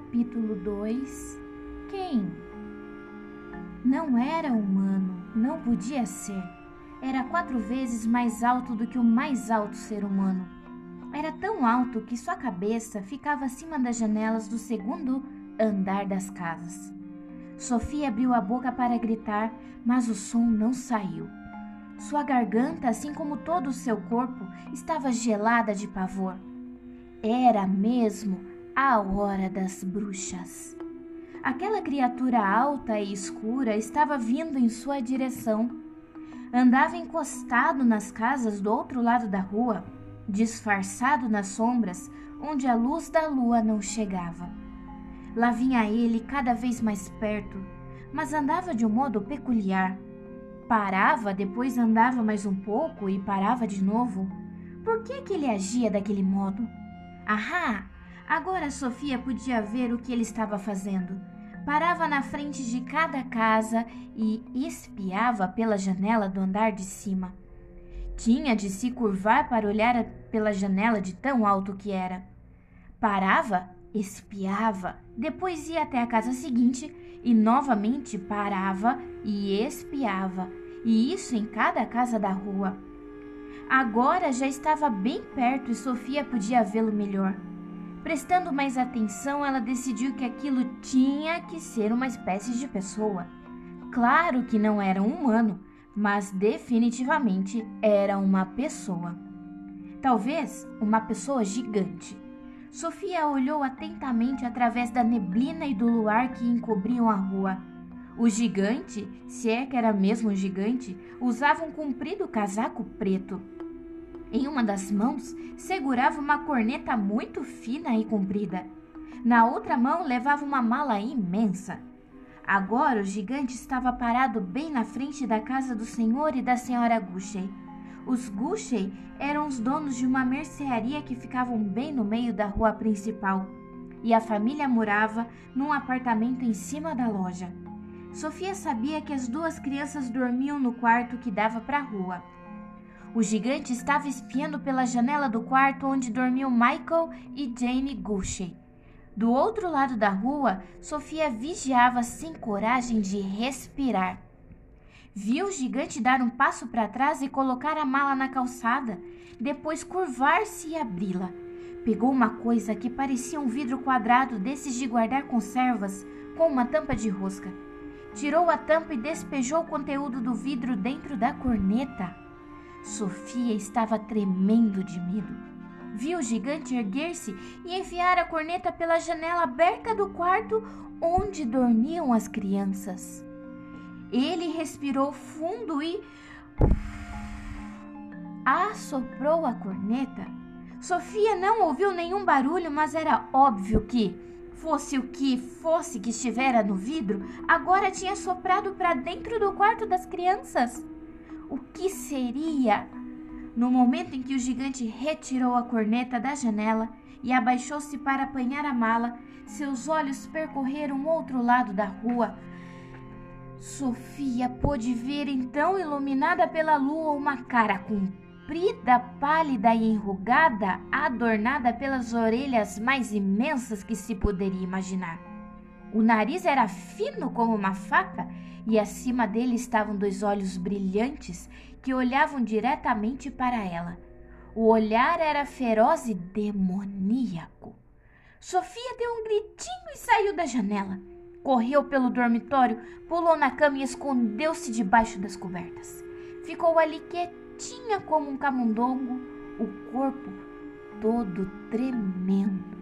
Capítulo 2 Quem? Não era humano, não podia ser. Era quatro vezes mais alto do que o mais alto ser humano. Era tão alto que sua cabeça ficava acima das janelas do segundo andar das casas. Sofia abriu a boca para gritar, mas o som não saiu. Sua garganta, assim como todo o seu corpo, estava gelada de pavor. Era mesmo a hora das bruxas. Aquela criatura alta e escura estava vindo em sua direção. Andava encostado nas casas do outro lado da rua, disfarçado nas sombras onde a luz da lua não chegava. Lá vinha ele cada vez mais perto, mas andava de um modo peculiar. Parava, depois andava mais um pouco e parava de novo. Por que, que ele agia daquele modo? Ahá! Agora Sofia podia ver o que ele estava fazendo. Parava na frente de cada casa e espiava pela janela do andar de cima. Tinha de se curvar para olhar pela janela de tão alto que era. Parava, espiava, depois ia até a casa seguinte e novamente parava e espiava, e isso em cada casa da rua. Agora já estava bem perto e Sofia podia vê-lo melhor. Prestando mais atenção, ela decidiu que aquilo tinha que ser uma espécie de pessoa. Claro que não era um humano, mas definitivamente era uma pessoa. Talvez uma pessoa gigante. Sofia olhou atentamente através da neblina e do luar que encobriam a rua. O gigante, se é que era mesmo um gigante, usava um comprido casaco preto. Em uma das mãos segurava uma corneta muito fina e comprida. Na outra mão levava uma mala imensa. Agora o gigante estava parado bem na frente da casa do senhor e da senhora Gushey. Os Gushey eram os donos de uma mercearia que ficavam bem no meio da rua principal, e a família morava num apartamento em cima da loja. Sofia sabia que as duas crianças dormiam no quarto que dava para a rua. O gigante estava espiando pela janela do quarto onde dormiam Michael e Jane Gushey. Do outro lado da rua, Sofia vigiava sem coragem de respirar. Viu o gigante dar um passo para trás e colocar a mala na calçada, depois curvar-se e abri-la. Pegou uma coisa que parecia um vidro quadrado desses de guardar conservas, com uma tampa de rosca. Tirou a tampa e despejou o conteúdo do vidro dentro da corneta. Sofia estava tremendo de medo. Viu o gigante erguer-se e enfiar a corneta pela janela aberta do quarto onde dormiam as crianças. Ele respirou fundo e assoprou a corneta. Sofia não ouviu nenhum barulho, mas era óbvio que, fosse o que fosse que estivera no vidro, agora tinha soprado para dentro do quarto das crianças o que seria? No momento em que o gigante retirou a corneta da janela e abaixou-se para apanhar a mala, seus olhos percorreram outro lado da rua. Sofia pôde ver então, iluminada pela lua, uma cara comprida, pálida e enrugada, adornada pelas orelhas mais imensas que se poderia imaginar. O nariz era fino como uma faca e acima dele estavam dois olhos brilhantes que olhavam diretamente para ela. O olhar era feroz e demoníaco. Sofia deu um gritinho e saiu da janela. Correu pelo dormitório, pulou na cama e escondeu-se debaixo das cobertas. Ficou ali quietinha como um camundongo, o corpo todo tremendo.